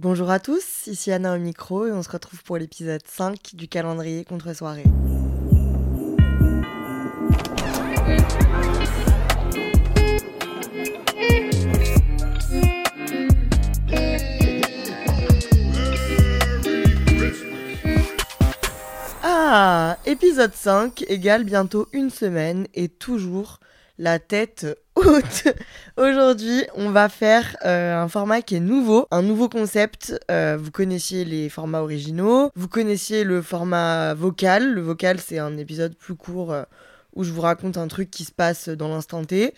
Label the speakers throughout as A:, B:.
A: Bonjour à tous, ici Anna au micro et on se retrouve pour l'épisode 5 du calendrier contre-soirée. Ah, épisode 5 égale bientôt une semaine et toujours la tête Aujourd'hui, on va faire euh, un format qui est nouveau, un nouveau concept. Euh, vous connaissiez les formats originaux, vous connaissiez le format vocal. Le vocal, c'est un épisode plus court euh, où je vous raconte un truc qui se passe dans l'instant T.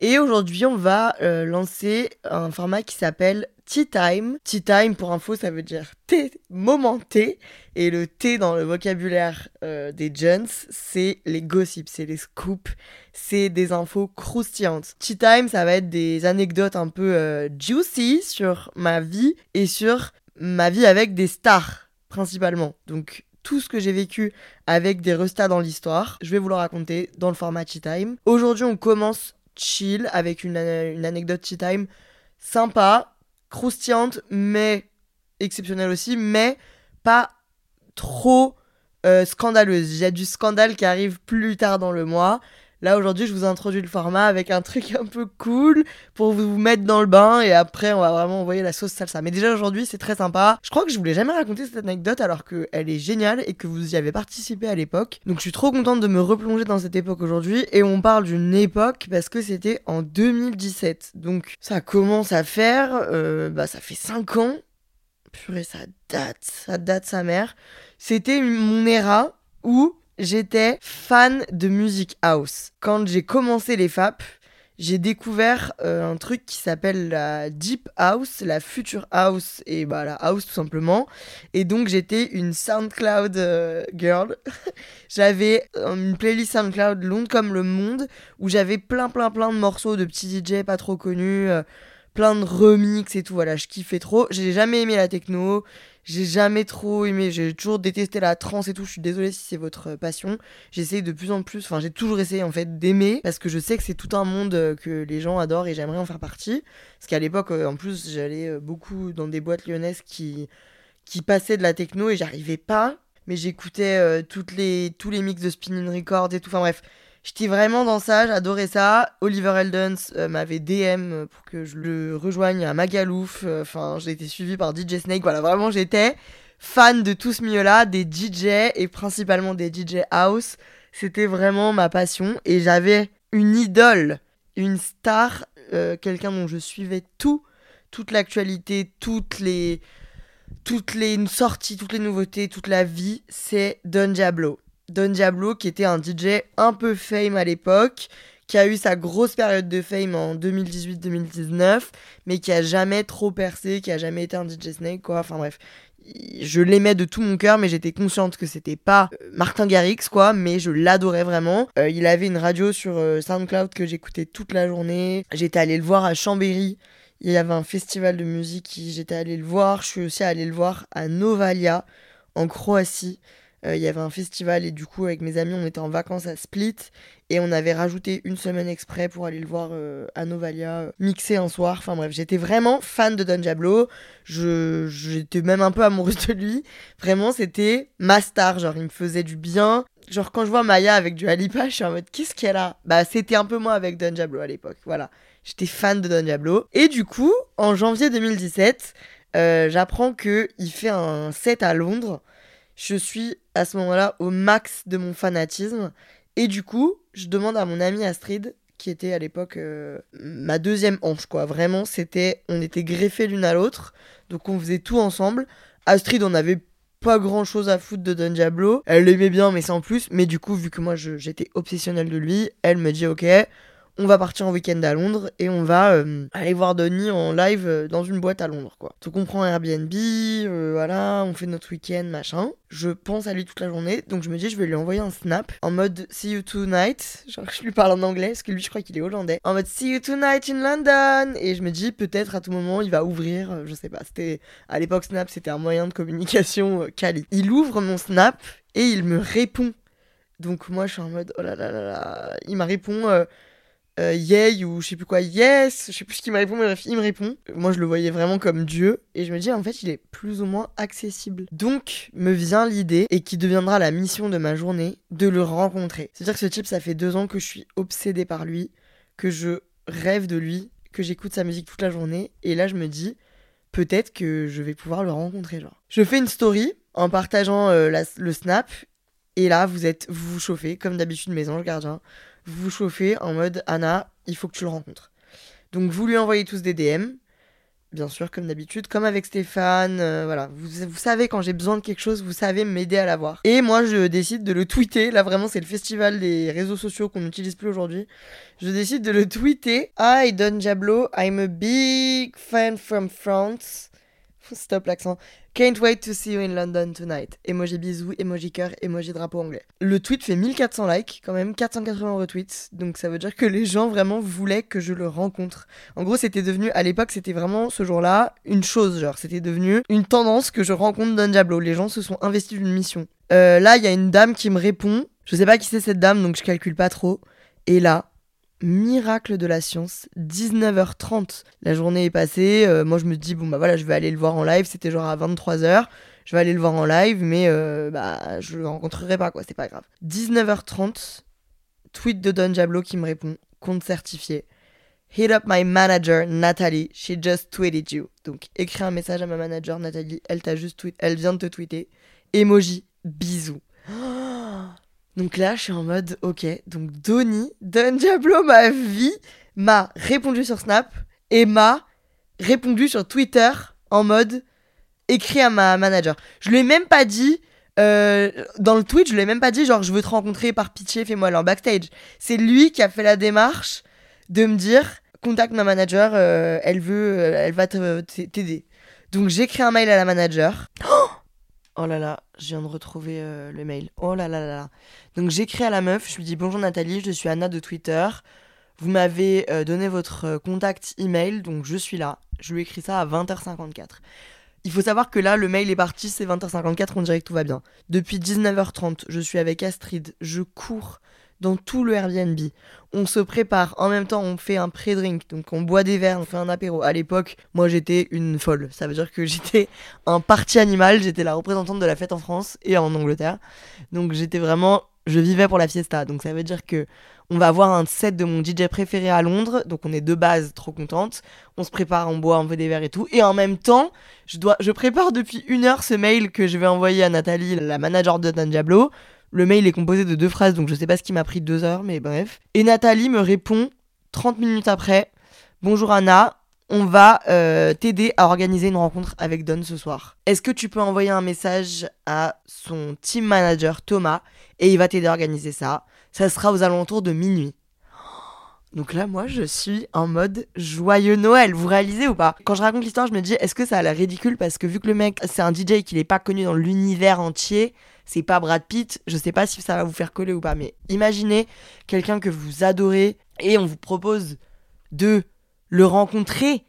A: Et aujourd'hui, on va lancer un format qui s'appelle Tea Time. Tea Time, pour info, ça veut dire thé, moment T. Et le T dans le vocabulaire euh, des gens, c'est les gossips, c'est les scoops, c'est des infos croustillantes. Tea Time, ça va être des anecdotes un peu euh, juicy sur ma vie et sur ma vie avec des stars, principalement. Donc, tout ce que j'ai vécu avec des restats dans l'histoire, je vais vous le raconter dans le format Tea Time. Aujourd'hui, on commence chill avec une, une anecdote Tea Time sympa, croustillante, mais exceptionnelle aussi, mais pas trop euh, scandaleuse. Il y a du scandale qui arrive plus tard dans le mois. Là aujourd'hui, je vous introduis le format avec un truc un peu cool pour vous mettre dans le bain et après on va vraiment envoyer la sauce salsa. Mais déjà aujourd'hui, c'est très sympa. Je crois que je voulais jamais raconter cette anecdote alors qu'elle est géniale et que vous y avez participé à l'époque. Donc je suis trop contente de me replonger dans cette époque aujourd'hui et on parle d'une époque parce que c'était en 2017. Donc ça commence à faire, euh, bah ça fait 5 ans. Purée, ça date, ça date sa mère. C'était mon era où j'étais fan de musique house. Quand j'ai commencé les FAP, j'ai découvert euh, un truc qui s'appelle la Deep House, la Future House et bah la House tout simplement. Et donc j'étais une SoundCloud euh, girl. j'avais euh, une playlist SoundCloud longue comme le monde où j'avais plein plein plein de morceaux de petits DJ pas trop connus, plein de remix et tout. Voilà, je kiffais trop. J'ai jamais aimé la techno. J'ai jamais trop aimé, j'ai toujours détesté la trance et tout. Je suis désolée si c'est votre passion. J'essaye de plus en plus, enfin j'ai toujours essayé en fait d'aimer parce que je sais que c'est tout un monde euh, que les gens adorent et j'aimerais en faire partie. Parce qu'à l'époque, euh, en plus, j'allais euh, beaucoup dans des boîtes lyonnaises qui, qui passaient de la techno et j'arrivais pas. Mais j'écoutais toutes les, tous les mix de Spinning Records et tout. Enfin bref, J'étais vraiment dans ça, j'adorais ça. Oliver Eldens euh, m'avait DM pour que je le rejoigne à Magalouf. Euh, enfin, j'ai été suivi par DJ Snake. Voilà, vraiment, j'étais fan de tout ce milieu-là, des DJ et principalement des DJ House. C'était vraiment ma passion et j'avais une idole, une star, euh, quelqu'un dont je suivais tout, toute l'actualité, toutes les, toutes les sorties, toutes les nouveautés, toute la vie. C'est Don Diablo. Don Diablo, qui était un DJ un peu fame à l'époque, qui a eu sa grosse période de fame en 2018-2019, mais qui a jamais trop percé, qui a jamais été un DJ Snake, quoi. Enfin bref, je l'aimais de tout mon cœur, mais j'étais consciente que c'était pas euh, Martin Garrix, quoi, mais je l'adorais vraiment. Euh, il avait une radio sur euh, SoundCloud que j'écoutais toute la journée. J'étais allée le voir à Chambéry. Il y avait un festival de musique, j'étais allée le voir. Je suis aussi allée le voir à Novalia, en Croatie. Euh, il y avait un festival et du coup avec mes amis on était en vacances à Split et on avait rajouté une semaine exprès pour aller le voir euh, à Novalia euh, mixer un soir. Enfin bref, j'étais vraiment fan de Don Diablo. Je j'étais même un peu amoureuse de lui. Vraiment, c'était ma star. Genre, il me faisait du bien. Genre, quand je vois Maya avec du Alipa, je suis en mode qu'est-ce qu'elle a? Bah, c'était un peu moi avec Don Diablo à l'époque. Voilà. J'étais fan de Don Diablo. Et du coup, en janvier 2017, j'apprends qu'il fait un set à Londres je suis à ce moment-là au max de mon fanatisme. Et du coup, je demande à mon amie Astrid, qui était à l'époque euh, ma deuxième hanche, quoi. Vraiment, c'était. On était greffés l'une à l'autre. Donc on faisait tout ensemble. Astrid, on avait pas grand chose à foutre de Don Diablo. Elle l'aimait bien, mais sans plus. Mais du coup, vu que moi j'étais obsessionnelle de lui, elle me dit Ok, on va partir en week-end à Londres et on va euh, aller voir Donny en live euh, dans une boîte à Londres, quoi. Donc on prend Airbnb, euh, voilà, on fait notre week-end, machin. Je pense à lui toute la journée, donc je me dis, je vais lui envoyer un snap en mode See you tonight. Genre, je lui parle en anglais, parce que lui, je crois qu'il est hollandais. En mode See you tonight in London. Et je me dis, peut-être à tout moment, il va ouvrir, je sais pas. C'était, à l'époque, Snap, c'était un moyen de communication quali. Il ouvre mon snap et il me répond. Donc moi, je suis en mode, oh là là là là. Il m'a répond euh, yay ou je sais plus quoi, yes, je sais plus ce qu'il m'a répondu, mais bref, il me répond. Moi, je le voyais vraiment comme Dieu, et je me dis, en fait, il est plus ou moins accessible. Donc, me vient l'idée, et qui deviendra la mission de ma journée, de le rencontrer. C'est-à-dire que ce type, ça fait deux ans que je suis obsédée par lui, que je rêve de lui, que j'écoute sa musique toute la journée, et là, je me dis, peut-être que je vais pouvoir le rencontrer, genre. Je fais une story en partageant euh, le snap, et là, vous êtes, vous vous chauffez, comme d'habitude, mes anges gardiens vous vous chauffez en mode Anna, il faut que tu le rencontres. Donc vous lui envoyez tous des DM, bien sûr, comme d'habitude, comme avec Stéphane, euh, voilà. Vous, savez, quand j'ai besoin de quelque chose, vous savez m'aider à l'avoir. Et moi, je décide de le tweeter. Là, vraiment, c'est le festival des réseaux sociaux qu'on n'utilise plus aujourd'hui. Je décide de le tweeter. Hi, Don Diablo, I'm a big fan from France. Stop l'accent. Can't wait to see you in London tonight. Emoji bisous, emoji cœur, emoji drapeau anglais. Le tweet fait 1400 likes, quand même 480 retweets. Donc ça veut dire que les gens vraiment voulaient que je le rencontre. En gros, c'était devenu, à l'époque, c'était vraiment ce jour-là une chose. Genre, c'était devenu une tendance que je rencontre Don Diablo. Les gens se sont investis d'une mission. Euh, là, il y a une dame qui me répond. Je sais pas qui c'est cette dame, donc je calcule pas trop. Et là, miracle de la science, 19h30. La journée est passée, euh, moi je me dis, bon bah voilà, je vais aller le voir en live, c'était genre à 23h, je vais aller le voir en live, mais euh, bah je le rencontrerai pas quoi, c'est pas grave. 19h30, tweet de Don Diablo qui me répond, compte certifié. Hit up my manager Nathalie, she just tweeted you. Donc écris un message à ma manager Nathalie, elle t'a juste tweet, elle vient de te tweeter. Emoji, bisous. Donc là, je suis en mode, ok, donc Donny, Don Diablo, ma vie, m'a répondu sur Snap et m'a répondu sur Twitter en mode écrit à ma manager. Je lui ai même pas dit, euh, dans le tweet, je lui ai même pas dit, genre, je veux te rencontrer par pitié, fais-moi aller en backstage. C'est lui qui a fait la démarche de me dire, contacte ma manager, euh, elle veut, euh, elle va t'aider. Donc j'écris un mail à la manager. Oh là là, je viens de retrouver euh, le mail. Oh là là là là. Donc j'écris à la meuf, je lui dis bonjour Nathalie, je suis Anna de Twitter. Vous m'avez euh, donné votre euh, contact email, donc je suis là. Je lui écris ça à 20h54. Il faut savoir que là, le mail est parti, c'est 20h54, on dirait que tout va bien. Depuis 19h30, je suis avec Astrid, je cours dans tout le Airbnb. On se prépare, en même temps on fait un pré-drink, donc on boit des verres, on fait un apéro. À l'époque, moi j'étais une folle. Ça veut dire que j'étais un parti animal, j'étais la représentante de la fête en France et en Angleterre. Donc j'étais vraiment, je vivais pour la fiesta. Donc ça veut dire que on va avoir un set de mon DJ préféré à Londres, donc on est de base trop contente. On se prépare, on boit, on fait des verres et tout. Et en même temps, je, dois, je prépare depuis une heure ce mail que je vais envoyer à Nathalie, la manager de Dan Diablo le mail est composé de deux phrases, donc je sais pas ce qui m'a pris deux heures, mais bref. Et Nathalie me répond 30 minutes après Bonjour Anna, on va euh, t'aider à organiser une rencontre avec Don ce soir. Est-ce que tu peux envoyer un message à son team manager Thomas et il va t'aider à organiser ça Ça sera aux alentours de minuit. Donc là, moi, je suis en mode joyeux Noël. Vous réalisez ou pas? Quand je raconte l'histoire, je me dis, est-ce que ça a l'air ridicule? Parce que vu que le mec, c'est un DJ qu'il n'est pas connu dans l'univers entier, c'est pas Brad Pitt, je sais pas si ça va vous faire coller ou pas. Mais imaginez quelqu'un que vous adorez et on vous propose de le rencontrer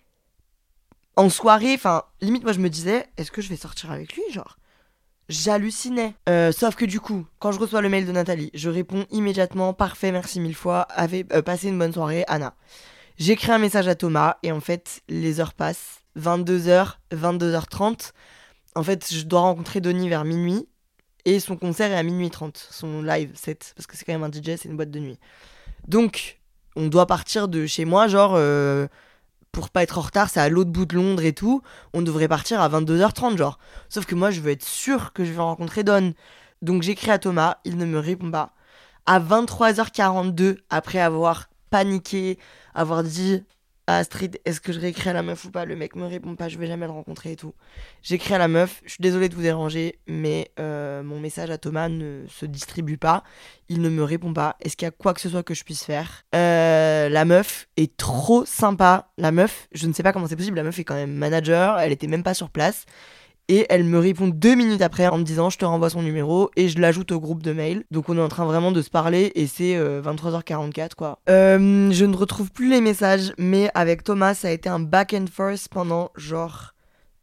A: en soirée. Enfin, limite, moi, je me disais, est-ce que je vais sortir avec lui Genre, J'hallucinais. Euh, sauf que du coup, quand je reçois le mail de Nathalie, je réponds immédiatement parfait, merci mille fois, avez euh, passé une bonne soirée, Anna. J'écris un message à Thomas et en fait, les heures passent. 22h, 22h30. En fait, je dois rencontrer Denis vers minuit et son concert est à minuit 30, son live set, parce que c'est quand même un DJ, c'est une boîte de nuit. Donc, on doit partir de chez moi, genre, euh, pour pas être en retard, c'est à l'autre bout de Londres et tout. On devrait partir à 22h30, genre. Sauf que moi, je veux être sûr que je vais rencontrer Don. Donc j'écris à Thomas, il ne me répond pas. À 23h42, après avoir paniqué, avoir dit Astrid est-ce que je réécris à la meuf ou pas? Le mec me répond pas, je vais jamais le rencontrer et tout. J'écris à la meuf, je suis désolée de vous déranger, mais euh, mon message à Thomas ne se distribue pas. Il ne me répond pas. Est-ce qu'il y a quoi que ce soit que je puisse faire? Euh, La meuf est trop sympa. La meuf, je ne sais pas comment c'est possible, la meuf est quand même manager, elle était même pas sur place. Et elle me répond deux minutes après en me disant je te renvoie son numéro et je l'ajoute au groupe de mail. Donc on est en train vraiment de se parler et c'est 23h44 euh, quoi. Euh, je ne retrouve plus les messages mais avec Thomas ça a été un back and forth pendant genre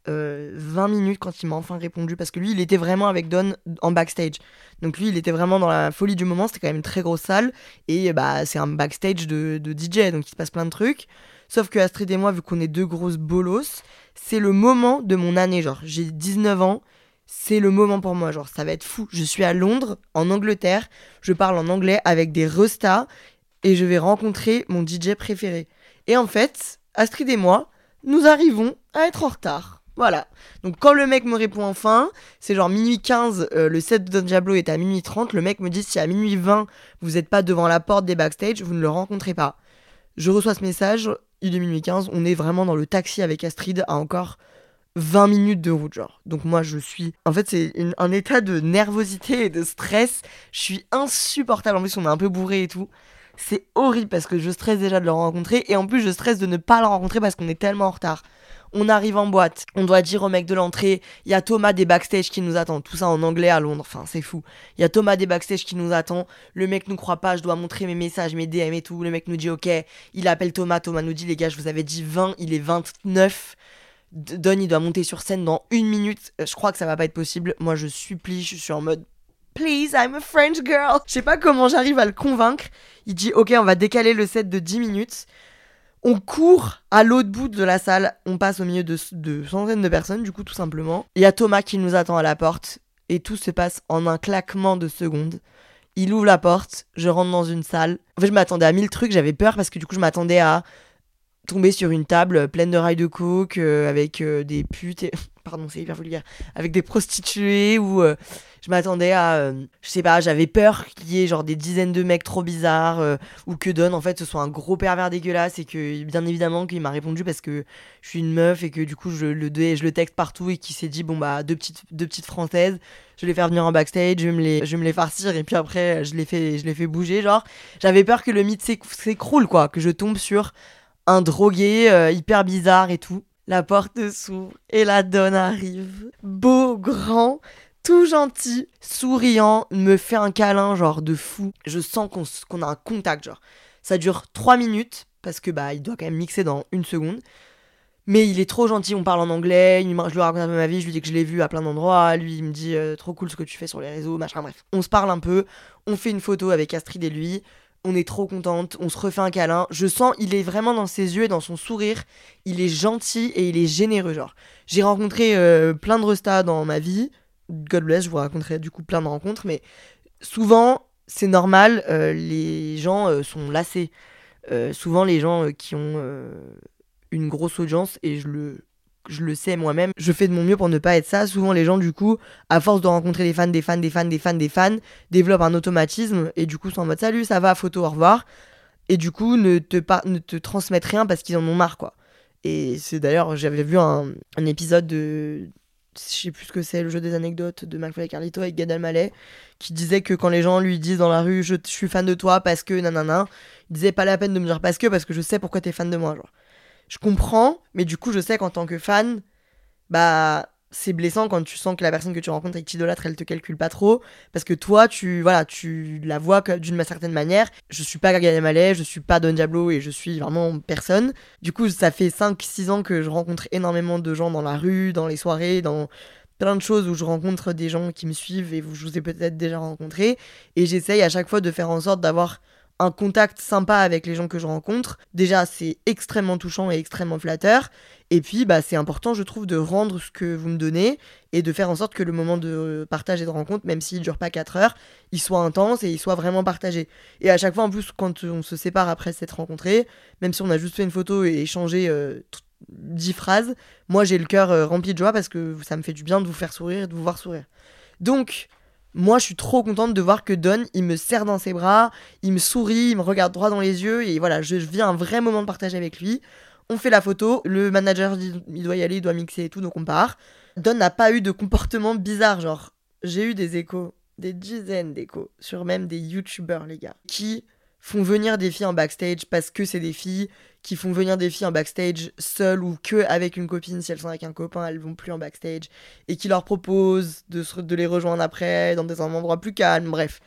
A: 20 euh, minutes quand il m'a enfin répondu parce que lui il était vraiment avec Don en backstage. Donc lui il était vraiment dans la folie du moment, c'était quand même une très grosse salle et bah c'est un backstage de, DJ donc il se passe plein de trucs. Sauf que Astrid et moi, vu qu'on est deux grosses bolos, c'est le moment de mon année. Genre, j'ai 19 ans, c'est le moment pour moi. Genre, ça va être fou. Je suis à Londres, en Angleterre, je parle en anglais avec des restas et je vais rencontrer mon DJ préféré. Et en fait, Astrid et moi, nous arrivons à être en retard. Voilà. Donc quand le mec me répond enfin, c'est genre minuit 15, euh, le set de Don Diablo est à minuit 30, le mec me dit si à minuit 20 vous n'êtes pas devant la porte des backstage, vous ne le rencontrez pas. Je reçois ce message, il est minuit 15, on est vraiment dans le taxi avec Astrid à encore 20 minutes de route, genre. Donc moi, je suis... En fait, c'est un état de nervosité et de stress. Je suis insupportable. En plus, on est un peu bourré et tout. C'est horrible parce que je stresse déjà de le rencontrer. Et en plus, je stresse de ne pas le rencontrer parce qu'on est tellement en retard. On arrive en boîte, on doit dire au mec de l'entrée, il y a Thomas des backstage qui nous attend. Tout ça en anglais à Londres, enfin c'est fou. Il y a Thomas des backstage qui nous attend. Le mec nous croit pas, je dois montrer mes messages, mes DM et tout. Le mec nous dit ok, il appelle Thomas, Thomas nous dit les gars, je vous avais dit 20, il est 29. Don il doit monter sur scène dans une minute. Euh, je crois que ça va pas être possible. Moi je supplie, je suis en mode Please, I'm a French girl. Je sais pas comment j'arrive à le convaincre. Il dit ok, on va décaler le set de 10 minutes. On court à l'autre bout de la salle, on passe au milieu de, centaines de personnes, du coup, tout simplement. Il y a Thomas qui nous attend à la porte, et tout se passe en un claquement de secondes. Il ouvre la porte, je rentre dans une salle. En fait, je m'attendais à mille trucs, j'avais peur parce que du coup, je m'attendais à tomber sur une table pleine de rails de coke, euh, avec euh, des putes, et... avec des prostituées ou. Euh, je m'attendais à, euh, je sais pas, j'avais peur qu'il y ait genre des dizaines de mecs trop bizarres euh, ou que Don en fait ce soit un gros pervers dégueulasse et que bien évidemment qu'il m'a répondu parce que je suis une meuf et que du coup je le je le texte partout et qu'il s'est dit bon bah deux petites deux petites françaises, je vais les faire venir en backstage, je vais me les je vais me farcir et puis après je les fais je les fais bouger genre j'avais peur que le mythe s'écroule quoi, que je tombe sur un drogué hyper bizarre et tout. La porte s'ouvre et la donne arrive. Beau, grand, tout gentil, souriant, me fait un câlin, genre de fou. Je sens qu'on a un contact, genre. Ça dure 3 minutes, parce que bah, il doit quand même mixer dans une seconde. Mais il est trop gentil, on parle en anglais, je lui raconte un peu ma vie, je lui dis que je l'ai vu à plein d'endroits, lui il me dit euh, trop cool ce que tu fais sur les réseaux, machin, bref. On se parle un peu, on fait une photo avec Astrid et lui, on est trop contente, on se refait un câlin. Je sens, il est vraiment dans ses yeux et dans son sourire, il est gentil et il est généreux, genre. J'ai rencontré euh, plein de restas dans ma vie, God bless, je vous raconterai du coup plein de rencontres, mais souvent, c'est normal, euh, les gens euh, sont lassés. Souvent, les gens qui ont une grosse audience, et je le, je le sais moi-même, je fais de mon mieux pour ne pas être ça. Souvent, les gens, du coup, à force de rencontrer des fans, des fans, des fans, des fans, des fans, développent un automatisme, et du coup, sont en mode salut, ça va, photo, au revoir. Et du coup, ne te, ne te transmettent rien parce qu'ils en ont marre, quoi. Et c'est d'ailleurs, j'avais vu un, un épisode de, je sais plus ce que c'est, le jeu des anecdotes de McFly et Carlito avec Gad Elmaleh, qui disait que quand les gens lui disent dans la rue je, suis fan de toi parce que nanana, il disait pas la peine de me dire parce que, parce que je sais pourquoi t'es fan de moi. Genre. Je comprends, mais du coup je sais qu'en tant que fan, bah c'est blessant quand tu sens que la personne que tu rencontres et que tu idolâtres, elle te calcule pas trop. Parce que toi, tu, voilà, tu la vois d'une certaine manière. Je suis pas Gaga Malais, je suis pas Don Diablo et je suis vraiment personne. Du coup, ça fait 5-6 ans que je rencontre énormément de gens dans la rue, dans les soirées, dans plein de choses où je rencontre des gens qui me suivent et où je vous ai peut-être déjà rencontré. Et j'essaye à chaque fois de faire en sorte d'avoir un contact sympa avec les gens que je rencontre. Déjà, c'est extrêmement touchant et extrêmement flatteur. Et puis, bah, c'est important, je trouve, de rendre ce que vous me donnez et de faire en sorte que le moment de partage et de rencontre, même s'il dure pas 4 heures, il soit intense et il soit vraiment partagé. Et à chaque fois, en plus, quand on se sépare après s'être rencontré, même si on a juste fait une photo et échangé 10 euh, phrases, moi j'ai le cœur euh, rempli de joie parce que ça me fait du bien de vous faire sourire et de vous voir sourire. Donc, moi, je suis trop contente de voir que Don, il me serre dans ses bras, il me sourit, il me regarde droit dans les yeux, et voilà, je, vis un vrai moment de partage avec lui. On fait la photo, le manager dit il doit y aller, il doit mixer et tout, donc on part. Don n'a pas eu de comportement bizarre, genre j'ai eu des échos, des dizaines d'échos, sur même des youtubeurs les gars, qui font venir des filles en backstage parce que c'est des filles, qui font venir des filles en backstage seules ou que avec une copine. Si elles sont avec un copain, elles vont plus en backstage. Et qui leur proposent de, de les rejoindre après dans des endroits plus calmes. Bref,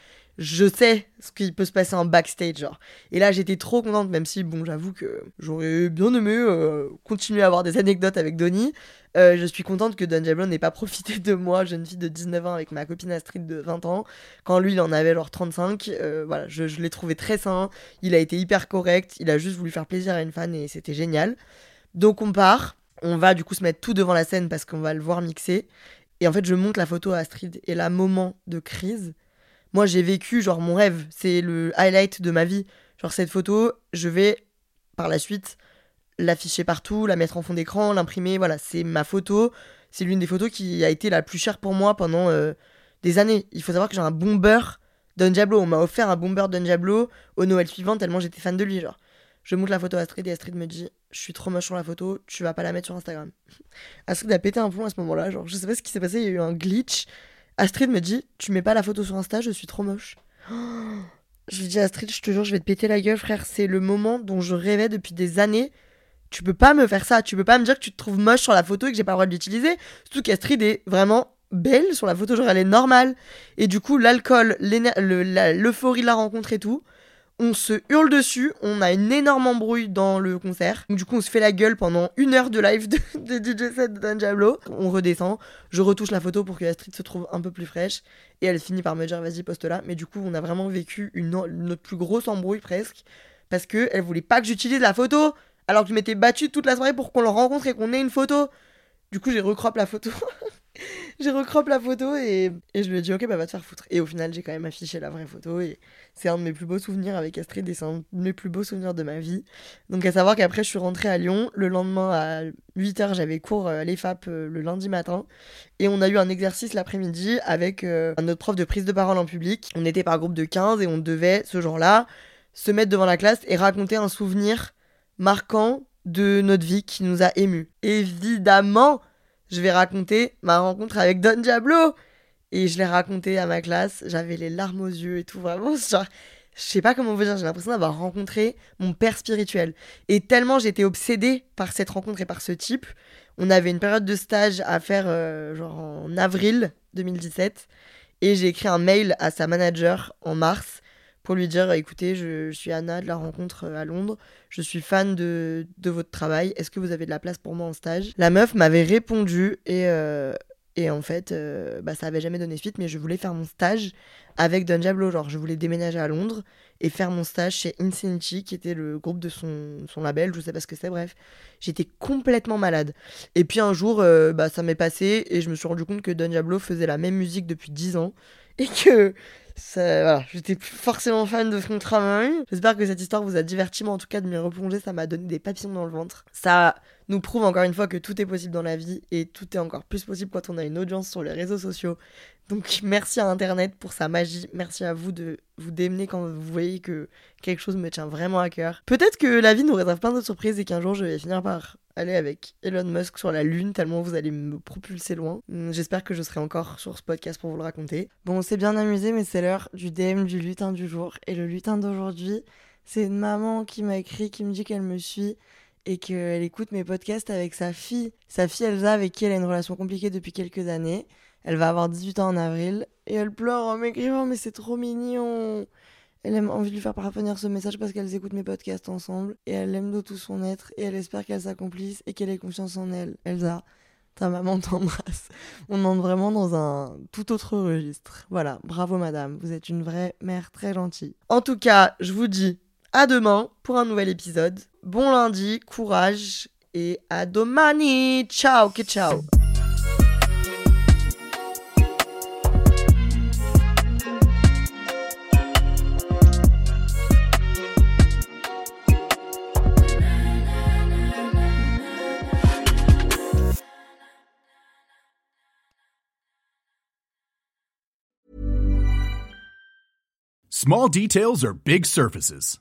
A: je sais ce qui peut se passer en backstage. Et là, j'étais trop contente, même si, bon, j'avoue que j'aurais bien aimé euh, continuer à avoir des anecdotes avec Donnie. Euh, je suis contente que Don Diablo n'ait pas profité de moi, jeune fille de 19 ans, avec ma copine Astrid de 20 ans, quand lui, il en avait genre 35. Euh, voilà, je, je l'ai trouvé très sain, il a été hyper correct, il a juste voulu faire plaisir à une fan et c'était génial. Donc on part, on va du coup se mettre tout devant la scène parce qu'on va le voir mixer. Et en fait, je monte la photo à Astrid et là, moment de crise moi, j'ai vécu, genre, mon rêve. C'est le highlight de ma vie. Genre, cette photo, je vais, par la suite, l'afficher partout, la mettre en fond d'écran, l'imprimer. Voilà, c'est ma photo. C'est l'une des photos qui a été la plus chère pour moi pendant euh, des années. Il faut savoir que j'ai un bomber d'un Diablo. On m'a offert un bomber d'un Diablo au Noël suivant, tellement j'étais fan de lui. Genre, je montre la photo à Astrid et Astrid me dit Je suis trop moche sur la photo, tu vas pas la mettre sur Instagram. Astrid a pété un plomb à ce moment-là. Genre, je sais pas ce qui s'est passé, il y a eu un glitch. Astrid me dit Tu mets pas la photo sur Insta, je suis trop moche. Je lui dis Astrid, je te jure, je vais te péter la gueule, frère. C'est le moment dont je rêvais depuis des années. Tu peux pas me faire ça. Tu peux pas me dire que tu te trouves moche sur la photo et que j'ai pas le droit de l'utiliser. Surtout qu'Astrid est vraiment belle sur la photo, genre elle est normale. Et du coup, l'alcool, l'euphorie de la rencontre et tout, on se hurle dessus, on a une énorme embrouille dans le concert. du coup, on se fait la gueule pendant une heure de live de, DJ set de Dan Diablo. On redescend, je retouche la photo pour que la street se trouve un peu plus fraîche. Et elle finit par me dire, vas-y, poste là. Mais du coup, on a vraiment vécu notre plus grosse embrouille presque. Parce que elle voulait pas que j'utilise la photo. Alors que je m'étais battue toute la soirée pour qu'on le rencontre et qu'on ait une photo. Du coup, j'ai recrop la photo. j'ai recrop la photo et, je lui ai dit ok bah va te faire foutre. Et au final j'ai quand même affiché la vraie photo et c'est un de mes plus beaux souvenirs avec Astrid et c'est un de mes plus beaux souvenirs de ma vie. Donc à savoir qu'après je suis rentrée à Lyon, le lendemain à 8h j'avais cours à l'EFAP euh, le lundi matin et on a eu un exercice l'après-midi avec euh, un autre prof de prise de parole en public. On était par groupe de 15 et on devait ce jour-là se mettre devant la classe et raconter un souvenir marquant de notre vie qui nous a émus. Évidemment je vais raconter ma rencontre avec Don Diablo. Et je l'ai raconté à ma classe, j'avais les larmes aux yeux et tout, vraiment, genre, je sais pas comment vous dire, j'ai l'impression d'avoir rencontré mon père spirituel. Et tellement j'étais obsédée par cette rencontre et par ce type, on avait une période de stage à faire, euh, genre en avril 2017, et j'ai écrit un mail à sa manager en mars pour lui dire écoutez, je, suis Anna de la rencontre euh, à Londres, je suis fan de, de votre travail, est-ce que vous avez de la place pour moi en stage? La meuf m'avait répondu et, euh, et en fait, euh, bah, ça avait jamais donné suite, mais je voulais faire mon stage avec Don Diablo, genre je voulais déménager à Londres et faire mon stage chez Infinity, qui était le groupe de son, son label, je sais pas ce que c'est, bref. J'étais complètement malade. Et puis un jour, bah, ça m'est passé et je me suis rendu compte que Don Diablo faisait la même musique depuis 10 ans et que voilà, j'étais forcément fan de son travail. J'espère que cette histoire vous a diverti, mais en tout cas de m'y replonger, ça m'a donné des papillons dans le ventre. Ça nous prouve encore une fois que tout est possible dans la vie et tout est encore plus possible quand on a une audience sur les réseaux sociaux. Donc merci à Internet pour sa magie. Merci à vous de vous démener quand vous voyez que quelque chose me tient vraiment à cœur. Peut-être que la vie nous réserve plein de surprises et qu'un jour je vais finir par aller avec Elon Musk sur la Lune, tellement vous allez me propulser loin. Hum, j'espère que je serai encore sur ce podcast pour vous le raconter. Bon, on s'est bien amusé, mais c'est l'heure du DM du lutin du jour. Et le lutin d'aujourd'hui, c'est une maman qui m'a écrit, qui me dit qu'elle me suit et qu'elle écoute mes podcasts avec sa fille. Sa fille Elsa, avec qui elle a une relation compliquée depuis quelques années. Elle va avoir 18 ans en avril et elle pleure en m'écrivant, mais c'est trop mignon. Elle a envie de lui faire parvenir ce message parce qu'elles écoutent mes podcasts ensemble et elle l'aime de tout son être et elle espère qu'elle s'accomplisse et qu'elle ait confiance en elle. Elsa, ta maman t'embrasse. On entre vraiment dans un tout autre registre. Voilà, bravo madame, vous êtes une vraie mère très gentille. En tout cas, je vous dis à demain pour un nouvel épisode. Bon lundi, courage et à domani. Ciao, que ciao.
B: Small details are big surfaces.